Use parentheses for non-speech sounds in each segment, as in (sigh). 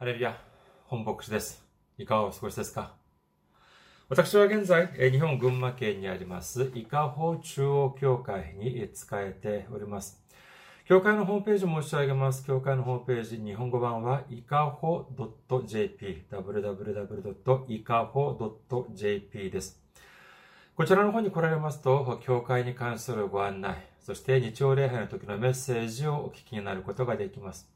ハレルヤ、本牧師です。いかがお過ごしですか？私は現在、日本群馬県にあります、伊香保中央教会に使えております。教会のホームページ申し上げます。教会のホームページ、日本語版は、いかほ .jp、www.ikaho.jp です。こちらの方に来られますと、教会に関するご案内、そして日曜礼拝の時のメッセージをお聞きになることができます。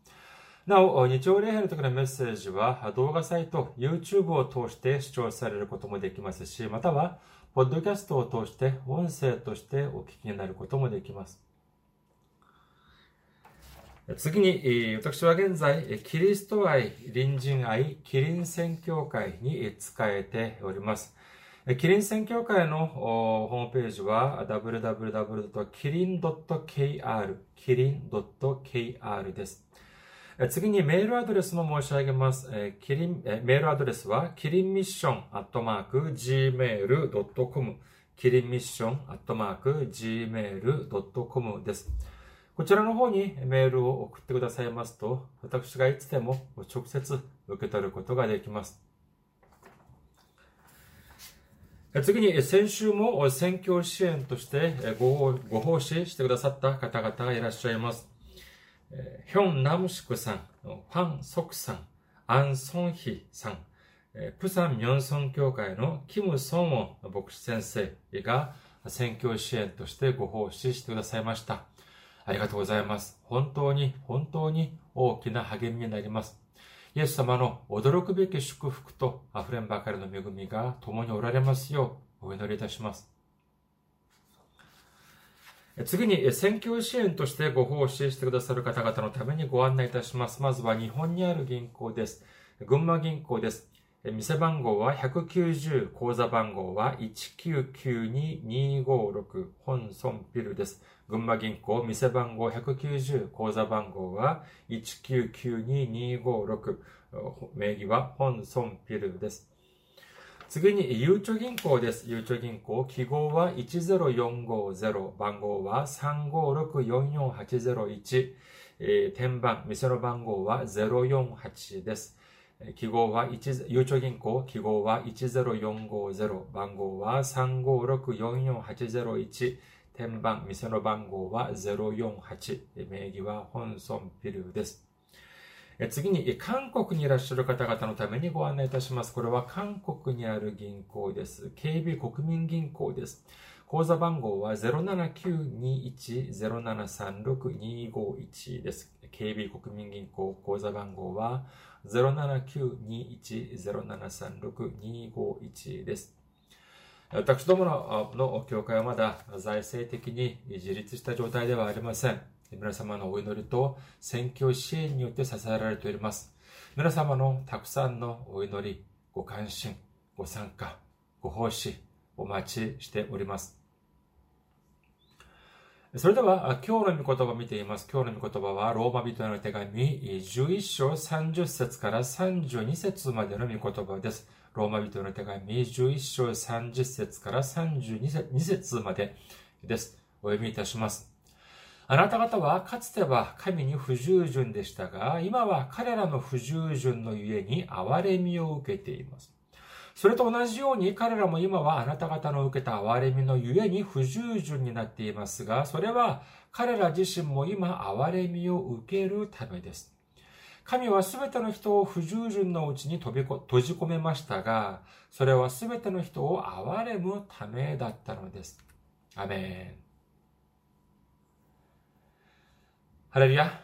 なお、日曜礼拝の時のメッセージは動画サイト、YouTube を通して視聴されることもできますし、または、ポッドキャストを通して音声としてお聞きになることもできます。次に、私は現在、キリスト愛、隣人愛、キリン宣教会に使えております。キリン宣教会のホームページは www.kirin.kr、キリン .kr です。次にメールアドレスも申し上げます。キリンえメールアドレスは、キリンミッションアットマーク gmail.com、キリンミッションアットマーク gmail.com です。こちらの方にメールを送ってくださいますと、私がいつでも直接受け取ることができます。次に、先週も選挙支援としてごご奉仕してくださった方々がいらっしゃいます。ヒョン・ナムシクさん、ファン・ソクさん、アン・ソンヒさん、プサン・ミョンソン教会のキム・ソンウォン牧師先生が選挙支援としてご奉仕してくださいました。ありがとうございます。本当に、本当に大きな励みになります。イエス様の驚くべき祝福と溢れんばかりの恵みが共におられますようお祈りいたします。次に、選挙支援としてご奉仕してくださる方々のためにご案内いたします。まずは日本にある銀行です。群馬銀行です。店番号は190、口座番号は1992256、本村ビルです。群馬銀行、店番号190、口座番号は1992256、名義は本村ビルです。次に、ゆうちょ銀行です。ゆうちょ銀行、記号は10450、番号は356-44801、えー、天番、店の番号は048です。記号は、ゆうちょ銀行、記号は10450、番号は356-44801、天番、店の番号は048、名義は本村ビルです。次に、韓国にいらっしゃる方々のためにご案内いたします。これは韓国にある銀行です。警備国民銀行です。口座番号は07921-0736-251です。警備国民銀行口座番号は07921-0736-251です。私どものの教会はまだ財政的に自立した状態ではありません。皆様のお祈りと選挙支援によって支えられております。皆様のたくさんのお祈り、ご関心、ご参加、ご奉仕、お待ちしております。それでは、今日の御言葉を見ています。今日の御言葉は、ローマ人への手紙、11章30節から32節までの御言葉です。ローマ人への手紙、11章30節から32節までです。お読みいたします。あなた方はかつては神に不従順でしたが、今は彼らの不従順のゆえに憐れみを受けています。それと同じように彼らも今はあなた方の受けた憐れみのゆえに不従順になっていますが、それは彼ら自身も今憐れみを受けるためです。神はすべての人を不従順のうちに飛びこ閉じ込めましたが、それはすべての人を憐れむためだったのです。アメン。ハレルヤ。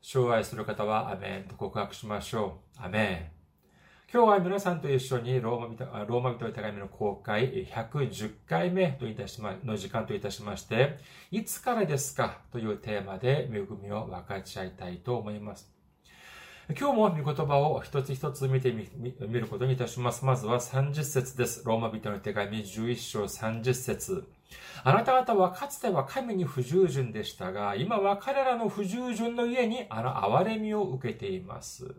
障害する方はアメンと告白しましょう。アメン。今日は皆さんと一緒にローマ人ローマ人の手紙の公開110回目といたしま、の時間といたしまして、いつからですか？というテーマで恵みを分かち合いたいと思います。今日も御言葉を一つ一つ見てみることにいたします。まずは30節です。ローマ人の手紙11章30節あなた方はかつては神に不従順でしたが、今は彼らの不従順の家にあの憐れみを受けています。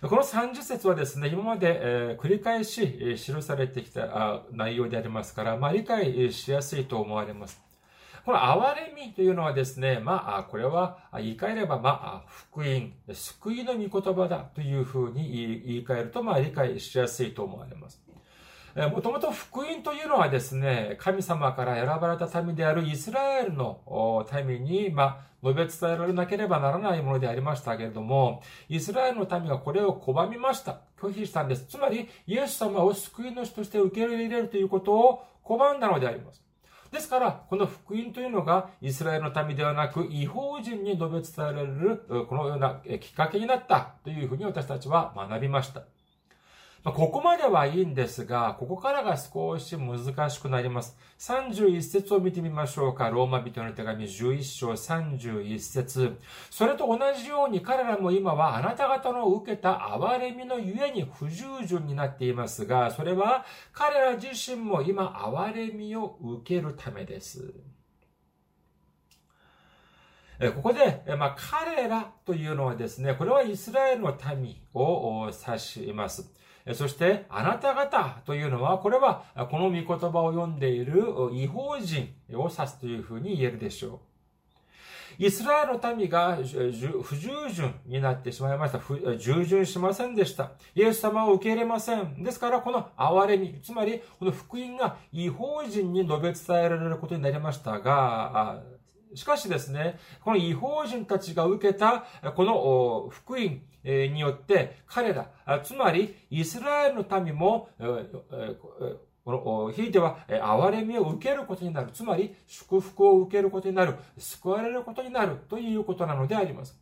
この30節はですね、今まで、え、繰り返し、記されてきた内容でありますから、まあ、理解しやすいと思われます。この憐れみというのはですね、まあ、これは言い換えれば、まあ、福音、救いの御言葉だというふうに言い換えると、まあ、理解しやすいと思われます。もともと福音というのはですね、神様から選ばれた民であるイスラエルの民に、まあ、述べ伝えられなければならないものでありましたけれども、イスラエルの民がこれを拒みました。拒否したんです。つまり、イエス様を救い主として受け入れるということを拒んだのであります。ですから、この福音というのが、イスラエルの民ではなく、違法人に述べ伝えられる、このようなきっかけになったというふうに私たちは学びました。まあ、ここまではいいんですが、ここからが少し難しくなります。31節を見てみましょうか。ローマ人の手紙11章31節それと同じように彼らも今はあなた方の受けた憐れみのゆえに不従順になっていますが、それは彼ら自身も今憐れみを受けるためです。ここで、まあ、彼らというのはですね、これはイスラエルの民を指します。そして、あなた方というのは、これは、この御言葉を読んでいる違法人を指すというふうに言えるでしょう。イスラエルの民が不従順になってしまいました。従順しませんでした。イエス様を受け入れません。ですから、この憐れみ、つまり、この福音が違法人に述べ伝えられることになりましたが、しかしですね、この違法人たちが受けた、この福音によって、彼ら、つまりイスラエルの民も、ひいては、憐れみを受けることになる。つまり、祝福を受けることになる。救われることになる。ということなのであります。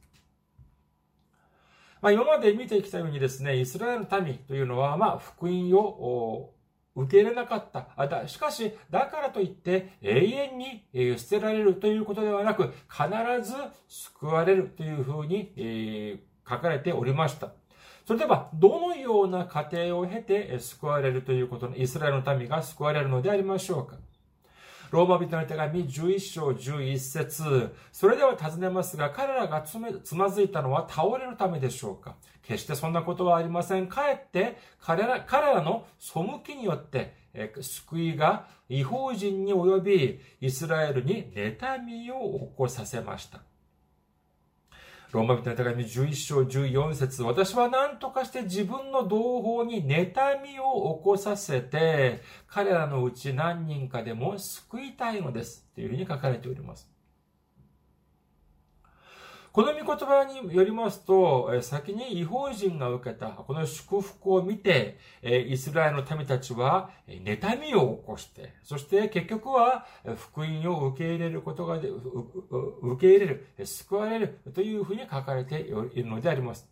まあ、今まで見てきたようにですね、イスラエルの民というのは、まあ、福音を受け入れなかった。しかし、だからといって永遠に捨てられるということではなく、必ず救われるというふうに書かれておりました。それでは、どのような過程を経て救われるということの、イスラエルの民が救われるのでありましょうかローマ人の手紙11章11節それでは尋ねますが、彼らがつまずいたのは倒れるためでしょうか決してそんなことはありません。かえって彼ら、彼らの背きによって、救いが違法人に及び、イスラエルに妬みを起こさせました。ローマ人の手紙11章14節私は何とかして自分の同胞に妬みを起こさせて、彼らのうち何人かでも救いたいのです。というふうに書かれております。この御言葉によりますと、先に違法人が受けたこの祝福を見て、イスラエルの民たちは妬みを起こして、そして結局は福音を受け入れることがで、受け入れる、救われるというふうに書かれているのであります。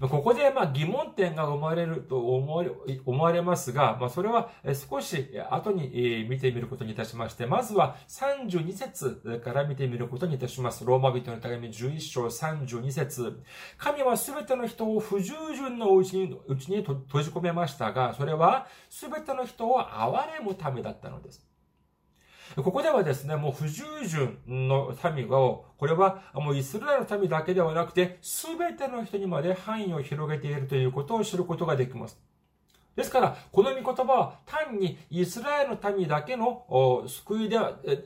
ここでまあ疑問点が生まれると思われますが、まあ、それは少し後に見てみることにいたしまして、まずは32節から見てみることにいたします。ローマ人の手紙11章32節神はすべての人を不従順のうちにうちに閉じ込めましたが、それはすべての人を憐れむためだったのです。ここではですね、もう不従順の民が、これはもうイスラエルの民だけではなくて、すべての人にまで範囲を広げているということを知ることができます。ですから、この御言葉は単にイスラエルの民だけの救いで、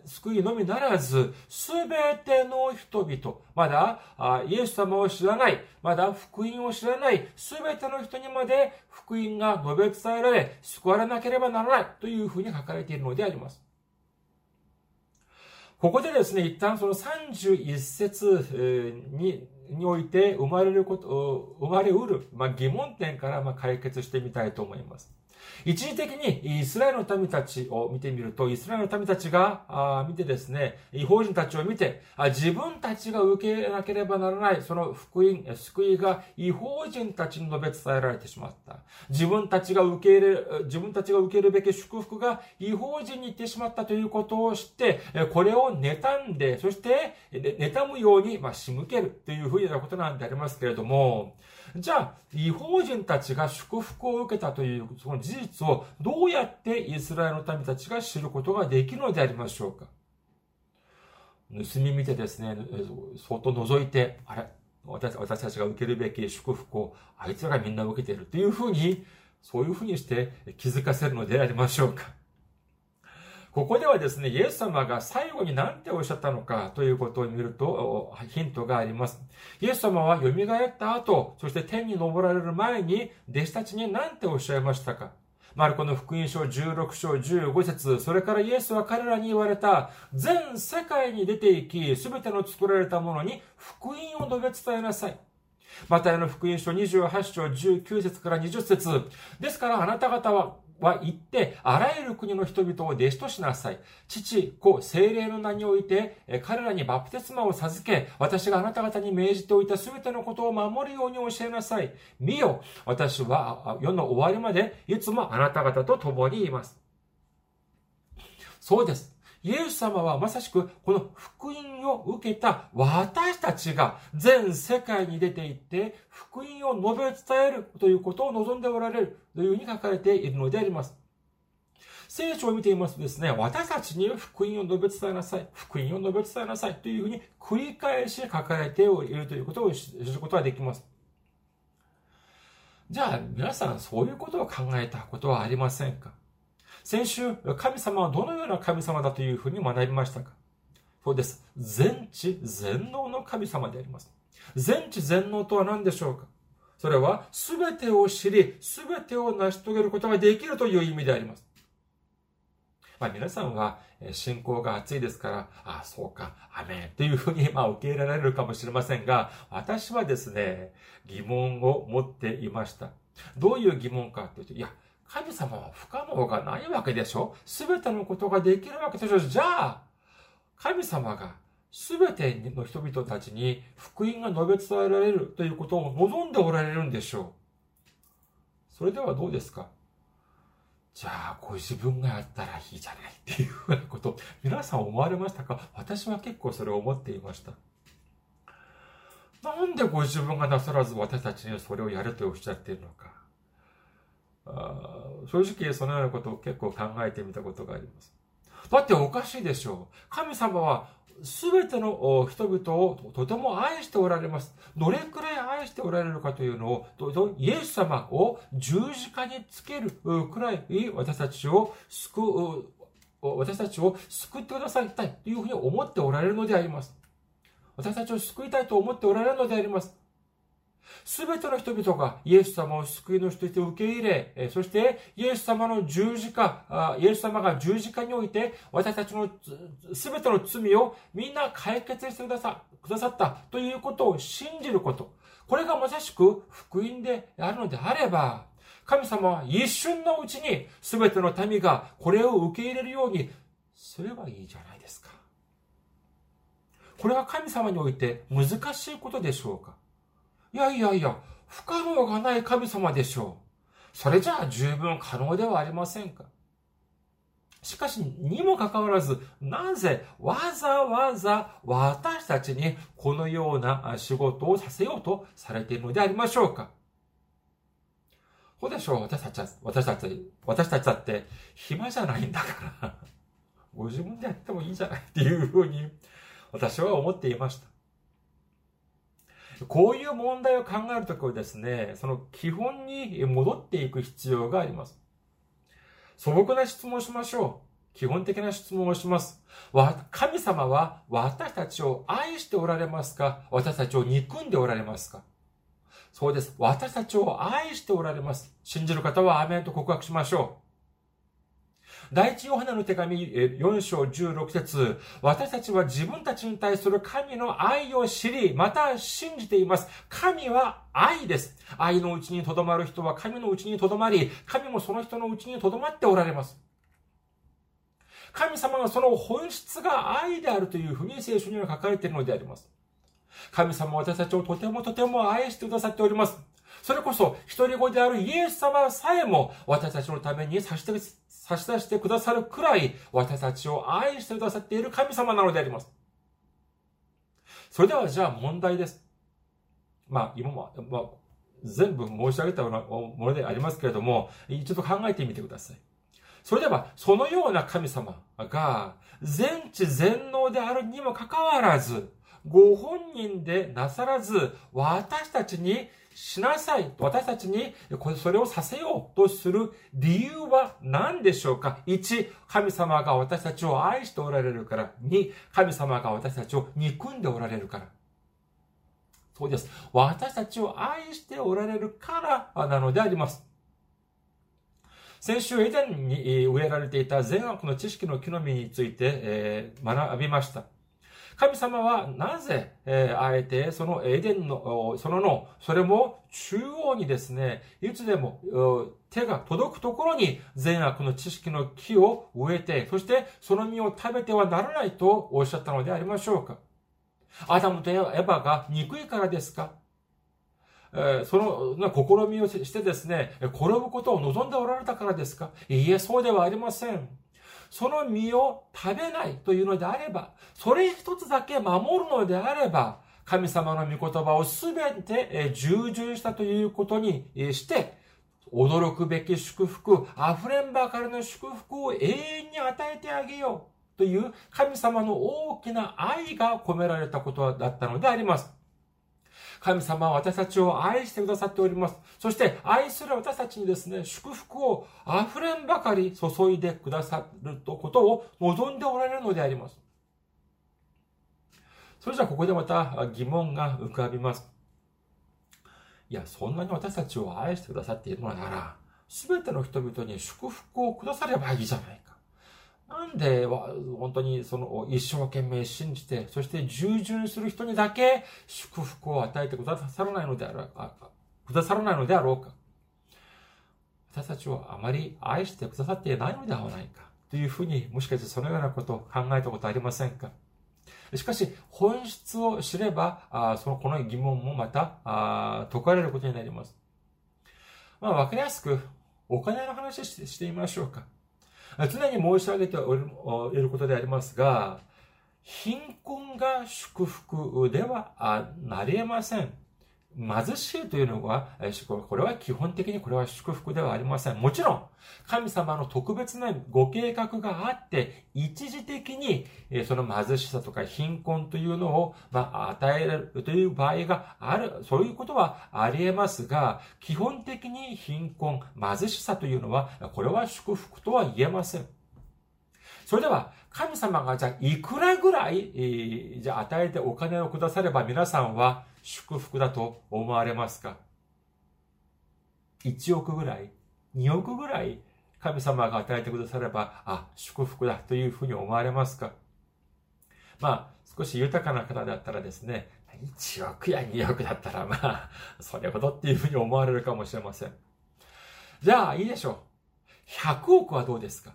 救いのみならず、すべての人々、まだイエス様を知らない、まだ福音を知らない、すべての人にまで福音が述べ伝えられ、救われなければならないというふうに書かれているのであります。ここでですね、一旦その31節に、において生まれること、生まれうる、まあ、疑問点からま解決してみたいと思います。一時的にイスラエルの民たちを見てみると、イスラエルの民たちがあ見てですね、違法人たちを見てあ、自分たちが受けなければならない、その福音、救いが違法人たちに述べ伝えられてしまった。自分たちが受け入れ、自分たちが受けるべき祝福が違法人に行ってしまったということを知って、これを妬んで、そして、妬むように、まあ、仕向けるというふうなことなんでありますけれども、じゃあ、違法人たちが祝福を受けたというその事実をどうやってイスラエルの民たちが知ることができるのでありましょうか？盗み見てですね、相当覗いて、あれ？私私たちが受けるべき祝福をあいつらがみんな受けているというふうに、そういうふうにして気づかせるのでありましょうか？ここではですね、イエス様が最後に何ておっしゃったのかということを見ると、ヒントがあります。イエス様は蘇った後、そして天に昇られる前に、弟子たちに何ておっしゃいましたか？マルコの福音書16章15節それからイエスは彼らに言われた、全世界に出て行き、すべての作られたものに福音を述べ伝えなさい。マタイの福音書28章19節から20節ですからあなた方はは言って、あらゆる国の人々を弟子としなさい。父、子、精霊の名において、彼らにバプテスマを授け、私があなた方に命じておいたすべてのことを守るように教えなさい。見よ、私は世の終わりまで、いつもあなた方と共にいます。そうです。イエス様はまさしくこの福音を受けた私たちが全世界に出て行って福音を述べ伝えるということを望んでおられるというふうに書かれているのであります。聖書を見ていますとですね、私たちに福音を述べ伝えなさい、福音を述べ伝えなさいというふうに繰り返し書かれているということを知ることができます。じゃあ皆さんそういうことを考えたことはありませんか？先週、神様はどのような神様だというふうに学びましたか？そうです。全知全能の神様であります。全知全能とは何でしょうか？それは、すべてを知り、すべてを成し遂げることができるという意味であります。まあ皆さんは信仰が熱いですから、ああ、そうか、アメンというふうにまあ受け入れられるかもしれませんが、私はですね、疑問を持っていました。どういう疑問かというと、いや、神様は不可能がないわけでしょ？すべてのことができるわけでしょ？じゃあ、神様がすべての人々たちに福音が述べ伝えられるということを望んでおられるんでしょう。それではどうですか？じゃあ、ご自分がやったらいいじゃないっていうふうなこと、皆さん思われましたか？私は結構それを思っていました。なんでご自分がなさらず私たちにそれをやるとおっしゃっているのか。正直そのようなことを結構考えてみたことがあります。だっておかしいでしょう。神様は全ての人々をとても愛しておられます。どれくらい愛しておられるかというのを、イエス様を十字架につけるくらい私たちを救う、私たちを救ってくださいたいというふうに思っておられるのであります。私たちを救いたいと思っておられるのであります。すべての人々がイエス様を救い主として受け入れ、そしてイエス様の十字架、イエス様が十字架において私たちのすべての罪をみんな解決してくださくださったということを信じること。これがまさしく福音であるのであれば、神様は一瞬のうちに全ての民がこれを受け入れるようにすればいいじゃないですか。これは神様において難しいことでしょうかいやいやいや、不可能がない神様でしょう。それじゃあ十分可能ではありませんかしかし、にもかかわらず、なぜわざわざ私たちにこのような仕事をさせようとされているのでありましょうかそうでしょう私たちは、私たち、私たちだって暇じゃないんだから、ご自分でやってもいいじゃないっていうふうに私は思っていました。こういう問題を考えるときはですね、その基本に戻っていく必要があります。素朴な質問をしましょう。基本的な質問をします。神様は私たちを愛しておられますか？私たちを憎んでおられますか？そうです。私たちを愛しておられます。信じる方はアメンと告白しましょう。第一ヨハネの手紙4章16節私たちは自分たちに対する神の愛を知り、また信じています。神は愛です。愛のうちに留まる人は神のうちに留まり、神もその人のうちに留まっておられます。神様はその本質が愛であるというふうに聖書には書かれているのであります。神様は私たちをとてもとても愛してくださっております。それこそ、一人子であるイエス様さえも私たちのために差し差し出してくださるくらい私たちを愛してくださっている神様なのであります。それではじゃあ問題です。まあ、今も、まあ、全部申し上げたようなものでありますけれども、一度考えてみてください。それでは、そのような神様が、全知全能であるにもかかわらず、ご本人でなさらず、私たちにしなさい。私たちにそれをさせようとする理由は何でしょうか ?1、神様が私たちを愛しておられるから。2、神様が私たちを憎んでおられるから。そうです。私たちを愛しておられるからなのであります。先週、エデンに植えられていた善悪の知識の木の実について、学びました。神様はなぜ、えー、あえてそのエデンの、そのの、それも中央にですね、いつでも手が届くところに善悪の知識の木を植えて、そしてその実を食べてはならないとおっしゃったのでありましょうか。アダムとエヴァが憎いからですかえその試みをしてですね、転ぶことを望んでおられたからですかいいえ、そうではありません。その実を食べないというのであれば、それ一つだけ守るのであれば、神様の御言葉をすべて従順したということにして、驚くべき祝福、溢れんばかりの祝福を永遠に与えてあげようという神様の大きな愛が込められたことだったのであります。神様は私たちを愛してくださっております。そして愛する私たちにですね、祝福を溢れんばかり注いでくださることを望んでおられるのであります。それじゃあここでまた疑問が浮かびます。いや、そんなに私たちを愛してくださっているのなら、すべての人々に祝福をくださればいいじゃないか。なんで、本当にその一生懸命信じて、そして従順する人にだけ祝福を与えてくださらないのであろうか、くださらないのであろうか。私たちをあまり愛してくださっていないのではないか。というふうに、もしかしてそのようなことを考えたことありませんか？しかし、本質を知れば、あその、この疑問もまた、あ解かれることになります。まあ、わかりやすく、お金の話してみましょうか。常に申し上げていることでありますが、貧困が祝福ではなり得ません。貧しいというのは、これは基本的にこれは祝福ではありません。もちろん、神様の特別なご計画があって、一時的にその貧しさとか貧困というのを、まあ、与えるという場合がある、そういうことはあり得ますが、基本的に貧困、貧しさというのは、これは祝福とは言えません。それでは、神様がじゃあいくらぐらい、じゃあ与えてお金をくだされば皆さんは祝福だと思われますか ?1 億ぐらい ?2 億ぐらい？神様が与えてくだされば、あ、祝福だというふうに思われますか？まあ、少し豊かな方だったらですね、1億や2億だったらまあ、それほどっていうふうに思われるかもしれません。じゃあ、いいでしょう。100億はどうですか？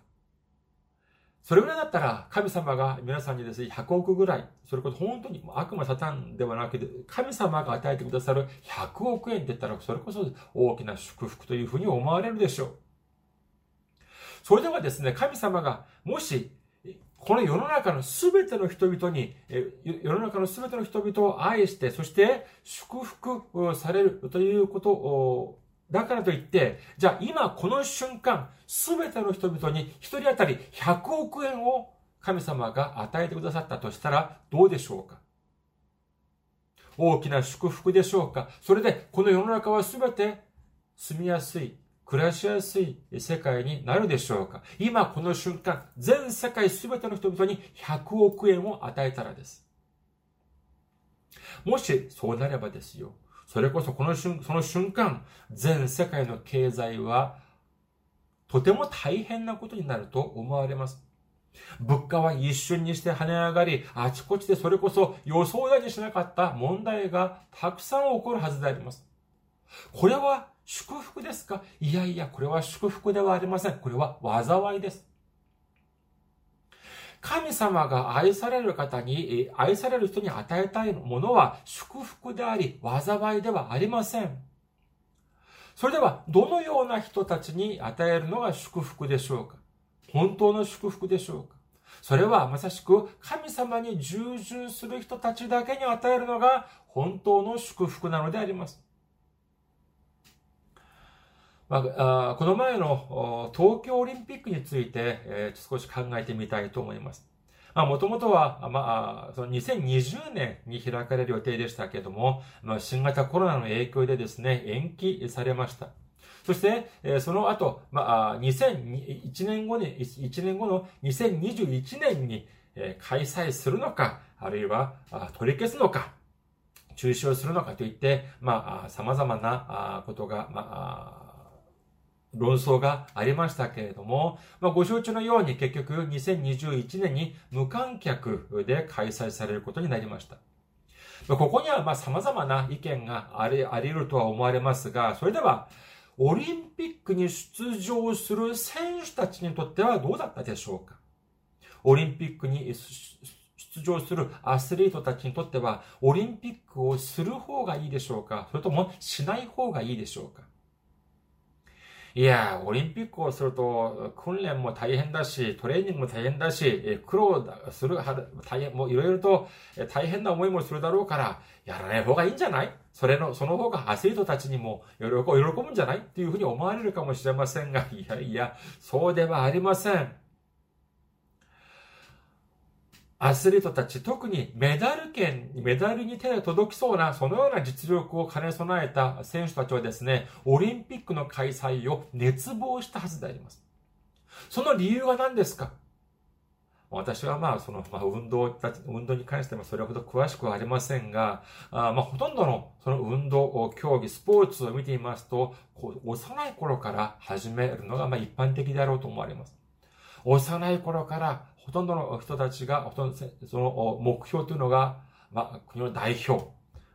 それぐらいだったら、神様が皆さんにですね、100億ぐらい、それこそ本当に悪魔サタンではなくて、神様が与えてくださる100億円って言ったら、それこそ大きな祝福というふうに思われるでしょう。それではですね、神様が、もし、この世の中のすべての人々に、世の中のすべての人々を愛して、そして祝福されるということをだからといって、じゃあ今この瞬間、すべての人々に一人当たり100億円を神様が与えてくださったとしたらどうでしょうか？大きな祝福でしょうか？それでこの世の中はすべて住みやすい、暮らしやすい世界になるでしょうか？今この瞬間、全世界すべての人々に100億円を与えたらです。もしそうなればですよ。それこそこの瞬、その瞬間、全世界の経済はとても大変なことになると思われます。物価は一瞬にして跳ね上がり、あちこちでそれこそ予想だにしなかった問題がたくさん起こるはずであります。これは祝福ですか？いやいや、これは祝福ではありません。これは災いです。神様が愛される方に、愛される人に与えたいものは祝福であり、災いではありません。それでは、どのような人たちに与えるのが祝福でしょうか？本当の祝福でしょうか？それはまさしく神様に従順する人たちだけに与えるのが本当の祝福なのであります。まあ、この前の東京オリンピックについて、えー、少し考えてみたいと思います。もともとは、まあ、その2020年に開かれる予定でしたけれども、まあ、新型コロナの影響でですね、延期されました。そして、えその後、まあ、2001年後に、1年後の2021年に、え開催するのか、あるいは取り消すのか、中止をするのかといって、まあ、様々なことが、まあ、論争がありましたけれども、まあ、ご承知のように結局2021年に無観客で開催されることになりました。ここにはまあ様々な意見があり、あり得るとは思われますが、それでは、オリンピックに出場する選手たちにとってはどうだったでしょうか？オリンピックに出場するアスリートたちにとっては、オリンピックをする方がいいでしょうか？それともしない方がいいでしょうか？いや、オリンピックをすると、訓練も大変だし、トレーニングも大変だし、苦労する、大変、もういろいろと大変な思いもするだろうから、やらない方がいいんじゃないそれの、その方がアスリートたちにも喜ぶんじゃないっていうふうに思われるかもしれませんが、いやいや、そうではありません。(laughs) アスリートたち、特にメダル圏、メダルに手が届きそうな、そのような実力を兼ね備えた選手たちはですね、オリンピックの開催を熱望したはずであります。その理由は何ですか？私はまあ、その、まあ、運動、運動に関してもそれほど詳しくはありませんが、あまあ、ほとんどのその運動、競技、スポーツを見ていますと、こう幼い頃から始めるのがまあ一般的であろうと思われます。幼い頃からほとんどの人たちが、ほとんどその目標というのが、まあ、国の代表、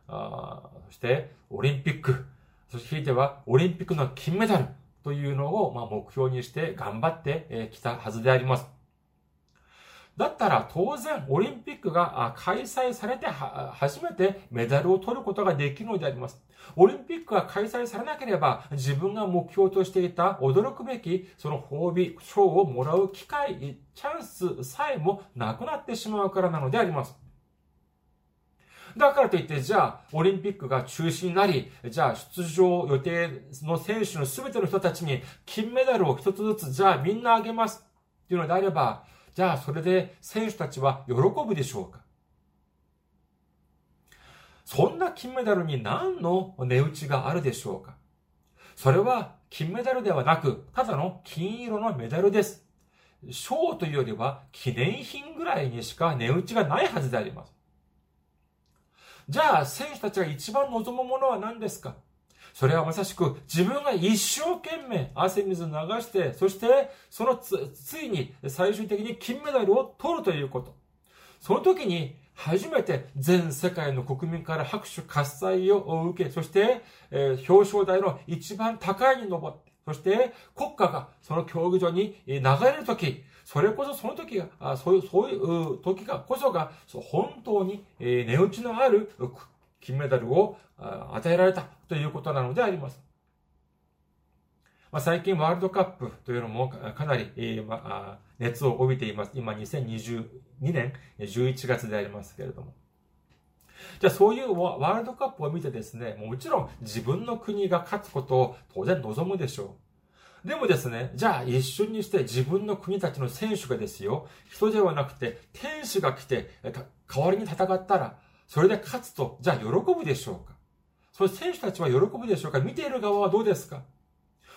あそしてオリンピック、そしてひいてはオリンピックの金メダルというのを、まあ、目標にして頑張ってきたはずであります。だったら当然オリンピックが開催されて初めてメダルを取ることができるのであります。オリンピックが開催されなければ自分が目標としていた驚くべきその褒美、賞をもらう機会、チャンスさえもなくなってしまうからなのであります。だからといって、じゃあ、オリンピックが中止になり、じゃあ、出場予定の選手の全ての人たちに金メダルを一つずつ、じゃあみんなあげますっていうのであれば、じゃあそれで選手たちは喜ぶでしょうか？そんな金メダルに何の値打ちがあるでしょうか？それは金メダルではなく、ただの金色のメダルです。賞というよりは記念品ぐらいにしか値打ちがないはずであります。じゃあ選手たちが一番望むものは何ですか？それはまさしく自分が一生懸命汗水流して、そしてそのつ、ついに最終的に金メダルを取るということ。その時に初めて全世界の国民から拍手喝采を受け、そして、えー、表彰台の一番高いに登って、そして国家がその競技場に流れるとき、それこそその時が、そういう、そういう時がこそが、本当に値打ちのある金メダルを与えられたということなのであります。まあ、最近ワールドカップというのもかなり、え、熱を帯びています。今2022年11月でありますけれども。じゃあそういうワールドカップを見てですね、もちろん自分の国が勝つことを当然望むでしょう。でもですね、じゃあ一瞬にして自分の国たちの選手がですよ、人ではなくて天使が来て代わりに戦ったら、それで勝つと、じゃあ喜ぶでしょうか？それ選手たちは喜ぶでしょうか？見ている側はどうですか？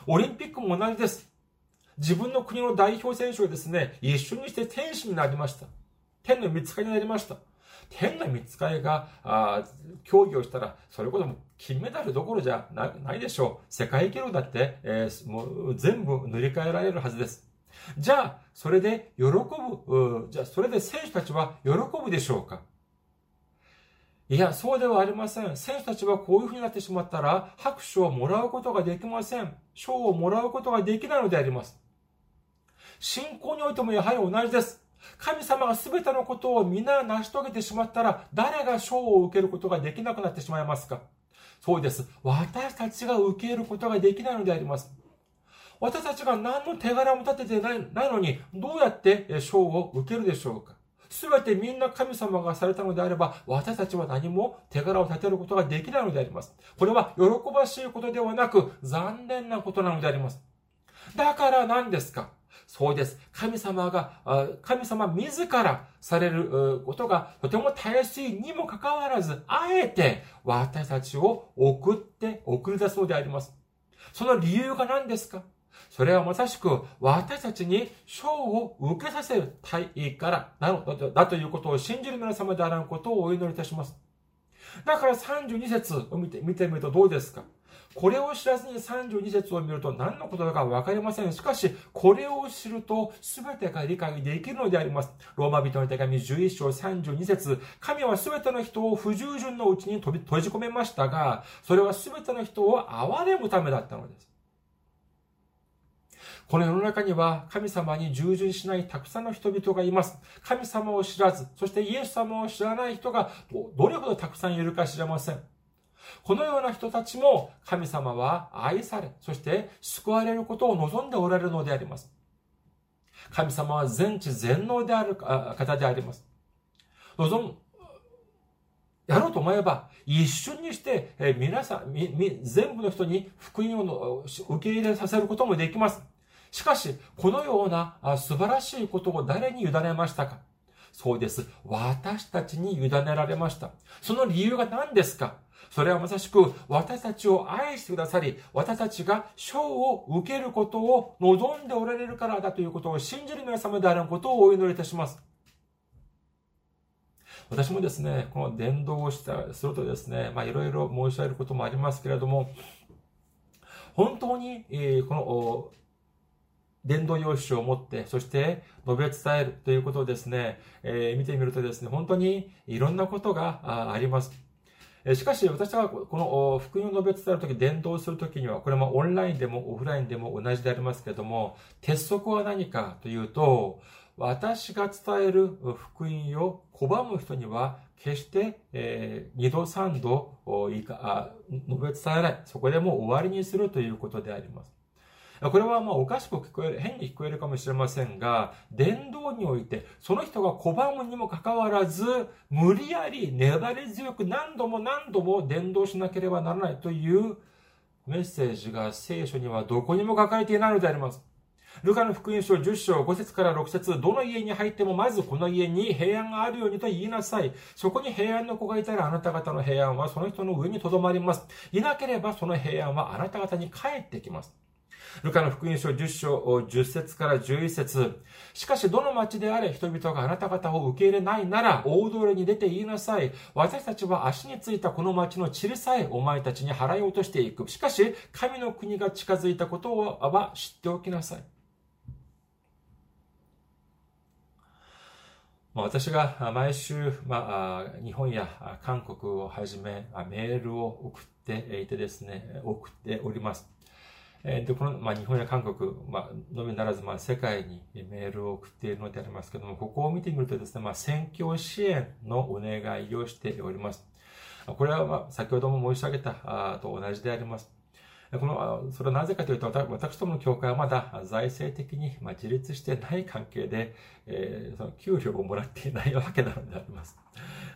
オリンピックも同じです。自分の国の代表選手がですね、一緒にして天使になりました。天の見つかりになりました。天の見つかりが、あ競技をしたら、それこそ金メダルどころじゃないでしょう。世界記録だって、えー、もう全部塗り替えられるはずです。じゃあ、それで喜ぶ、じゃあ、それで選手たちは喜ぶでしょうか？いや、そうではありません。選手たちはこういう風になってしまったら、拍手をもらうことができません。賞をもらうことができないのであります。信仰においてもやはり同じです。神様が全てのことを皆成し遂げてしまったら、誰が賞を受けることができなくなってしまいますかそうです。私たちが受けることができないのであります。私たちが何の手柄も立ててないのに、どうやって賞を受けるでしょうかすべてみんな神様がされたのであれば、私たちは何も手柄を立てることができないのであります。これは喜ばしいことではなく、残念なことなのであります。だから何ですか？そうです。神様が、神様自らされることがとてもたやすいにもかかわらず、あえて私たちを送って送り出そうであります。その理由が何ですか？それはまさしく私たちに賞を受けさせる大位からなのだということを信じる皆様であらんことをお祈りいたします。だから32節を見て見てみるとどうですか？これを知らずに32節を見ると何のことだかわかりません。しかし、これを知ると全てが理解できるのであります。ローマ人の手紙11章32節神は全ての人を不従順のうちに閉じ込めましたが、それは全ての人を憐れむためだったのです。この世の中には神様に従順しないたくさんの人々がいます。神様を知らず、そしてイエス様を知らない人がどれほどたくさんいるか知れません。このような人たちも神様は愛され、そして救われることを望んでおられるのであります。神様は全知全能である方であります。望む、やろうと思えば、一瞬にして、皆さん、全部の人に福音を受け入れさせることもできます。しかし、このような素晴らしいことを誰に委ねましたか？そうです。私たちに委ねられました。その理由が何ですか？それはまさしく私たちを愛してくださり、私たちが賞を受けることを望んでおられるからだということを信じる皆様であることをお祈りいたします。私もですね、この伝道をしたするとですね、まあいろいろ申し上げることもありますけれども、本当に、え、この伝道用紙を持って、そして述べ伝えるということをですね、えー、見てみるとですね、本当にいろんなことがあります。しかし、私はこの福音を述べ伝えるとき、伝道するときには、これもオンラインでもオフラインでも同じでありますけれども、鉄則は何かというと、私が伝える福音を拒む人には、決して、えー、二度三度いいか述べ伝えない。そこでもう終わりにするということであります。これはまあおかしく聞こえる、変に聞こえるかもしれませんが、伝道において、その人が拒むにもかかわらず、無理やり粘り強く何度も何度も伝道しなければならないというメッセージが聖書にはどこにも書かれていないのであります。ルカの福音書10章5節から6節どの家に入ってもまずこの家に平安があるようにと言いなさい。そこに平安の子がいたらあなた方の平安はその人の上に留まります。いなければその平安はあなた方に帰ってきます。ルカの福音書10章10節から11節しかしどの町であれ人々があなた方を受け入れないなら大通りに出て言いなさい。私たちは足についたこの町の地さえお前たちに払い落としていく。しかし神の国が近づいたことは知っておきなさい。私が毎週、まあ、日本や韓国をはじめメールを送っていてですね、送っております。えで、この、まあ、日本や韓国、まあ、のみならず、まあ、世界にメールを送っているのでありますけども、ここを見てみるとですね、まあ、宣教支援のお願いをしております。これは、まあ、先ほども申し上げたあと同じであります。この、それはなぜかというと、私どもの教会はまだ財政的に自立してない関係で、えー、その給料をもらっていないわけなのであります。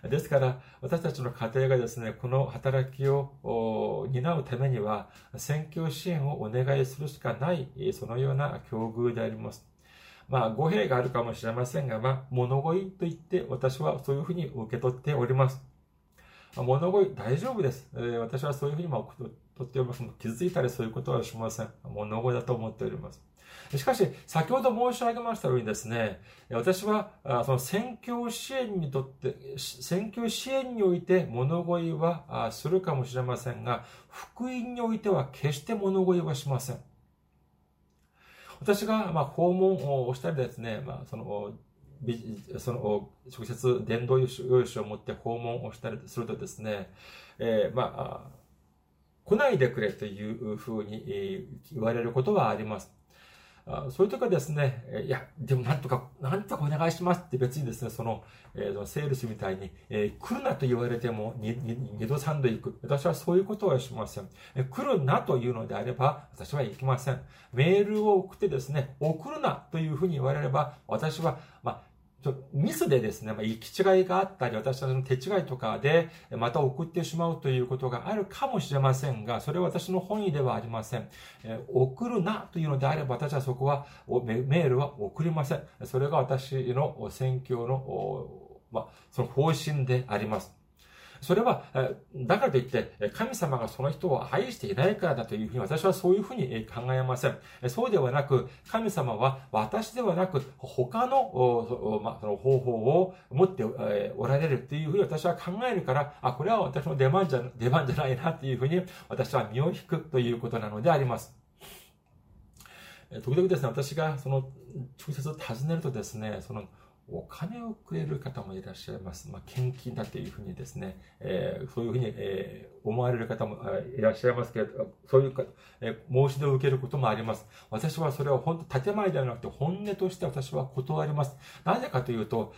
ですから、私たちの家庭がですね、この働きを担うためには、選挙支援をお願いするしかない、そのような境遇であります。まあ、語弊があるかもしれませんが、まあ、物乞いと言って私はそういうふうに受け取っております。物乞い大丈夫です。私はそういうふうにもとっております。気づいたりそういうことはしません。物乞いだと思っております。しかし、先ほど申し上げましたようにですね、私は、その選挙支援にとって、選挙支援において物乞いはするかもしれませんが、福音においては決して物乞いはしません。私が、ま、訪問をしたりですね、まあ、その、その、直接伝道用紙を持って訪問をしたりするとですね、えー、まあ、来ないでくれというふうに言われることはあります。そういう時はですね、いや、でもなんとか、なんとかお願いしますって別にですね、その、えー、セールスみたいに、えー、来るなと言われても二度三度行く。私はそういうことはしません。えー、来るなというのであれば、私は行きません。メールを送ってですね、送るなというふうに言われれば、私は、まあ、ミスでですね、まあ、行き違いがあったり、私たちの手違いとかで、また送ってしまうということがあるかもしれませんが、それは私の本意ではありません。え送るなというのであれば、私はそこは、メールは送りません。それが私の宣教の、まあ、その方針であります。それは、だからといって、神様がその人を愛していないからだというふうに、私はそういうふうに考えません。そうではなく、神様は私ではなく、他の、ま、その方法を持っておられるというふうに私は考えるから、あ、これは私の出番じゃ、出番じゃないなというふうに、私は身を引くということなのであります。時々ですね、私がその直接尋ねるとですね、そのお金をくれる方もいらっしゃいます。まあ、献金だというふうにですね、えー、そういうふうに、えー、思われる方もいらっしゃいますけれど、そういうか、えー、申し出を受けることもあります。私はそれは本当、建前ではなくて本音として私は断ります。なぜかというと、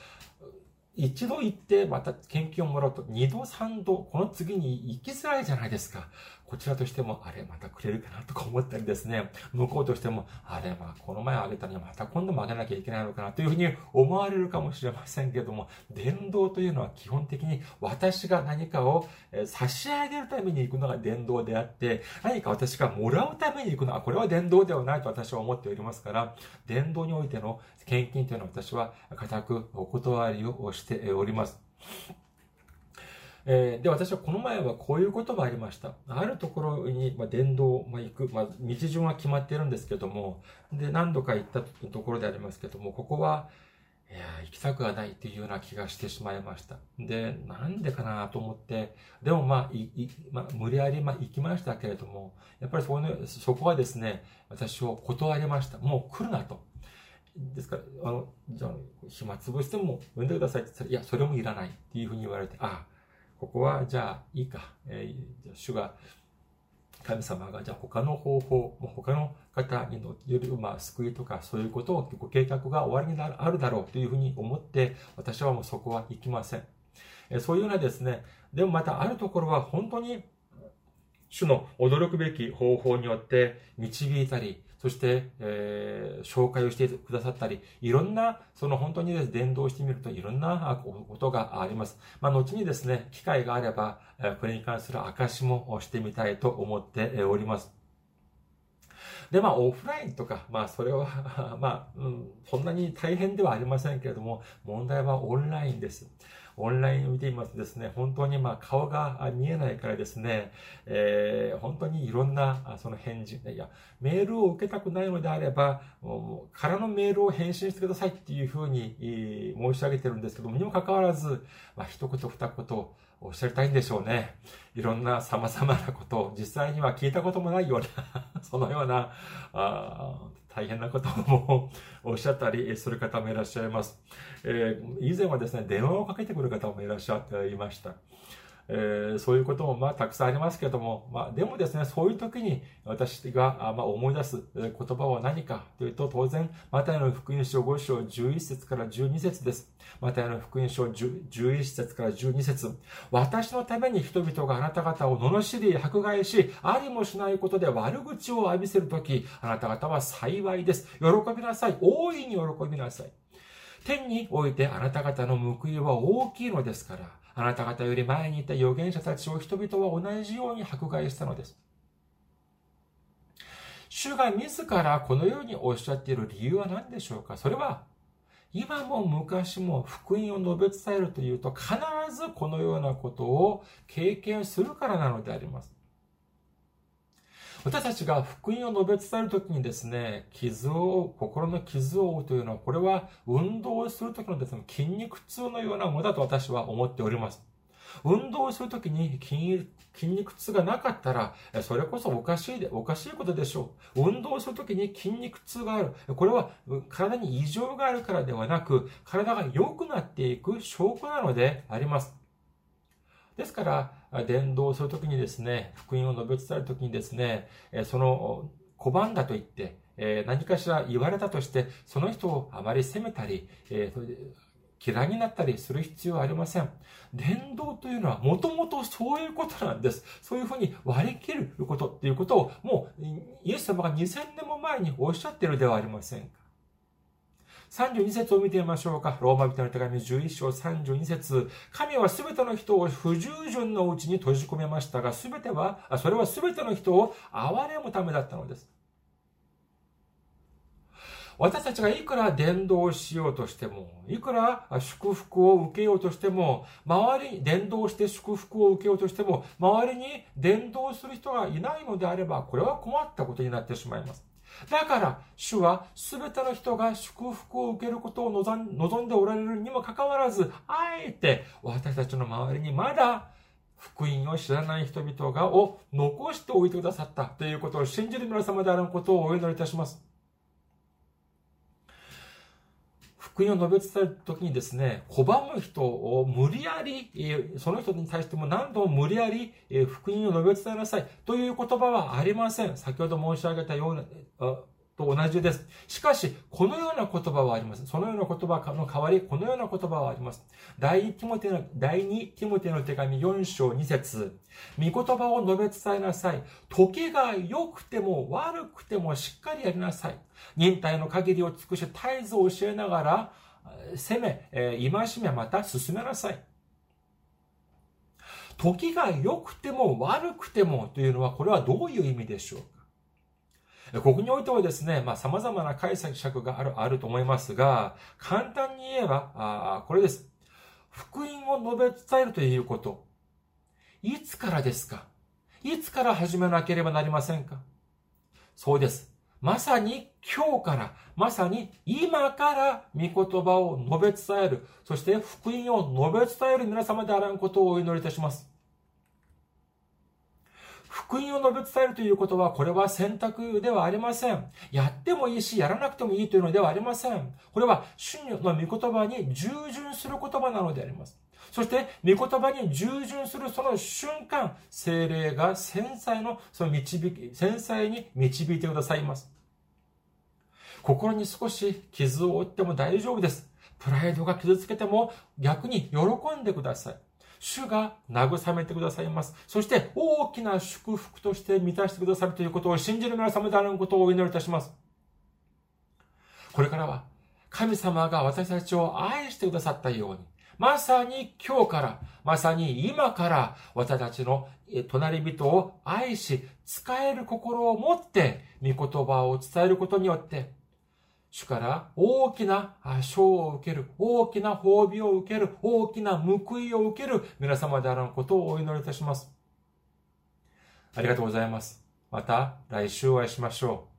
一度行ってまた献金をもらうと、二度三度、この次に行きづらいじゃないですか。こちらとしても、あれ、またくれるかなとか思ったりですね、向こうとしても、あれ、まあ、この前あげたのにまた今度もあげなきゃいけないのかなというふうに思われるかもしれませんけども、伝道というのは基本的に私が何かを差し上げるために行くのが伝道であって、何か私がもらうために行くのは、これは伝道ではないと私は思っておりますから、伝道においての献金というのは私は固くお断りをしております。えー、で、私はこの前はこういうこともありました。あるところに、まあ、電動、まあ、行く、まあ、道順は決まってるんですけども、で、何度か行ったところでありますけども、ここは、いや、行きたくはないっていうような気がしてしまいました。で、なんでかなと思って、でもまあ、いいまあ、無理やりまあ行きましたけれども、やっぱりそこ,、ね、そこはですね、私を断りました。もう来るなと。ですから、あの、じゃあ、暇つぶしても呼んでくださいって言ったら、いや、それもいらないっていうふうに言われて、ああ、ここはじゃあいいか。えー、主が、神様がじゃあ他の方法、他の方による、まあ、救いとかそういうことをご計画が終わりになるあるだろうというふうに思って、私はもうそこは行きません。えそういうようなですね、でもまたあるところは本当に主の驚くべき方法によって導いたり、そして、えー、紹介をしてくださったり、いろんな、その本当にです、伝道してみるといろんなことがあります。まあ、後にですね、機会があれば、これに関する証もしてみたいと思っております。で、まあ、オフラインとか、まあ、それは (laughs) まあ、うん、そんなに大変ではありませんけれども、問題はオンラインです。オンラインを見ていますとですね、本当にま顔が見えないからですね、えー、本当にいろんなその返事、いや、メールを受けたくないのであれば、からのメールを返信してくださいっていうふうに申し上げてるんですけども、にもかかわらず、まあ、一言二言、おっしゃりたいんでしょうね。いろんな様々なことを実際には聞いたこともないような (laughs) そのような、あ大変なこともおっしゃったりする方もいらっしゃいます。えー、以前はですね、電話をかけてくる方もいらっしゃっていました。えー、そういうこともまあたくさんありますけども、まあでもですね、そういう時に私がまあ思い出す言葉は何かというと、当然、マタイの福音書5章11節から12節です。マタイの福音書11節から12節私のために人々があなた方を罵り迫害し、ありもしないことで悪口を浴びせるとき、あなた方は幸いです。喜びなさい。大いに喜びなさい。天においてあなた方の報いは大きいのですから、あなた方より前にいた預言者たちを人々は同じように迫害したのです。主が自らこのようにおっしゃっている理由は何でしょうか？それは、今も昔も福音を述べ伝えるというと必ずこのようなことを経験するからなのであります。私たちが福音を述べ伝えるときにですね、傷を、心の傷を負うというのは、これは運動をするときのですね、筋肉痛のようなものだと私は思っております。運動をするときに筋肉痛がなかったら、それこそおかしいで、おかしいことでしょう。運動をするときに筋肉痛がある。これは体に異常があるからではなく、体が良くなっていく証拠なのであります。ですから、伝道するときにですね、福音を述べ伝えるときにですね、その拒んだと言って、何かしら言われたとして、その人をあまり責めたり、嫌いになったりする必要はありません。伝道というのはもともとそういうことなんです。そういうふうに割り切ることっていうことをもうイエス様が2000年も前におっしゃってるではありませんか。32節を見てみましょうか。ローマ人の手紙11章32節神はすべての人を不従順のうちに閉じ込めましたが、すべては、それはすべての人を憐れむためだったのです。私たちがいくら伝道しようとしても、いくら祝福を受けようとしても、周りに伝道して祝福を受けようとしても、周りに伝道する人がいないのであれば、これは困ったことになってしまいます。だから、主は全ての人が祝福を受けることを望んでおられるにもかかわらず、あえて私たちの周りにまだ福音を知らない人々がを残しておいてくださったということを信じる皆様であることをお祈りいたします。福音を述べ伝えるときにですね、拒む人を無理やり、その人に対しても何度も無理やり福音を述べ伝えなさいという言葉はありません。先ほど申し上げたような、と同じです。しかし、このような言葉はあります。そのような言葉の代わり、このような言葉はあります。第2ティモテの、第2ティモテの手紙4章2節御言葉を述べ伝えなさい。時が良くても悪くてもしっかりやりなさい。忍耐の限りを尽くし、絶えず教えながら、攻め、えー、戒めまた進めなさい。時が良くても悪くてもというのは、これはどういう意味でしょうか？ここにおいてはですね、まあ様々な解釈がある、あると思いますが、簡単に言えば、あこれです。福音を述べ伝えるということ。いつからですか？いつから始めなければなりませんか？そうです。まさに今日から、まさに今から御言葉を述べ伝える、そして福音を述べ伝える皆様であらんことをお祈りいたします。福音を述べ伝えるということは、これは選択ではありません。やってもいいし、やらなくてもいいというのではありません。これは、主の御言葉に従順する言葉なのであります。そして、御言葉に従順するその瞬間、精霊が繊細の、その導き、繊細に導いてくださいます。心に少し傷を負っても大丈夫です。プライドが傷つけても逆に喜んでください。主が慰めてくださいます。そして大きな祝福として満たしてくださるということを信じる皆様であることをお祈りいたします。これからは神様が私たちを愛してくださったように、まさに今日から、まさに今から私たちの隣人を愛し、使える心を持って、御言葉を伝えることによって、主から大きな賞を受ける、大きな褒美を受ける、大きな報いを受ける皆様であることをお祈りいたします。ありがとうございます。また来週お会いしましょう。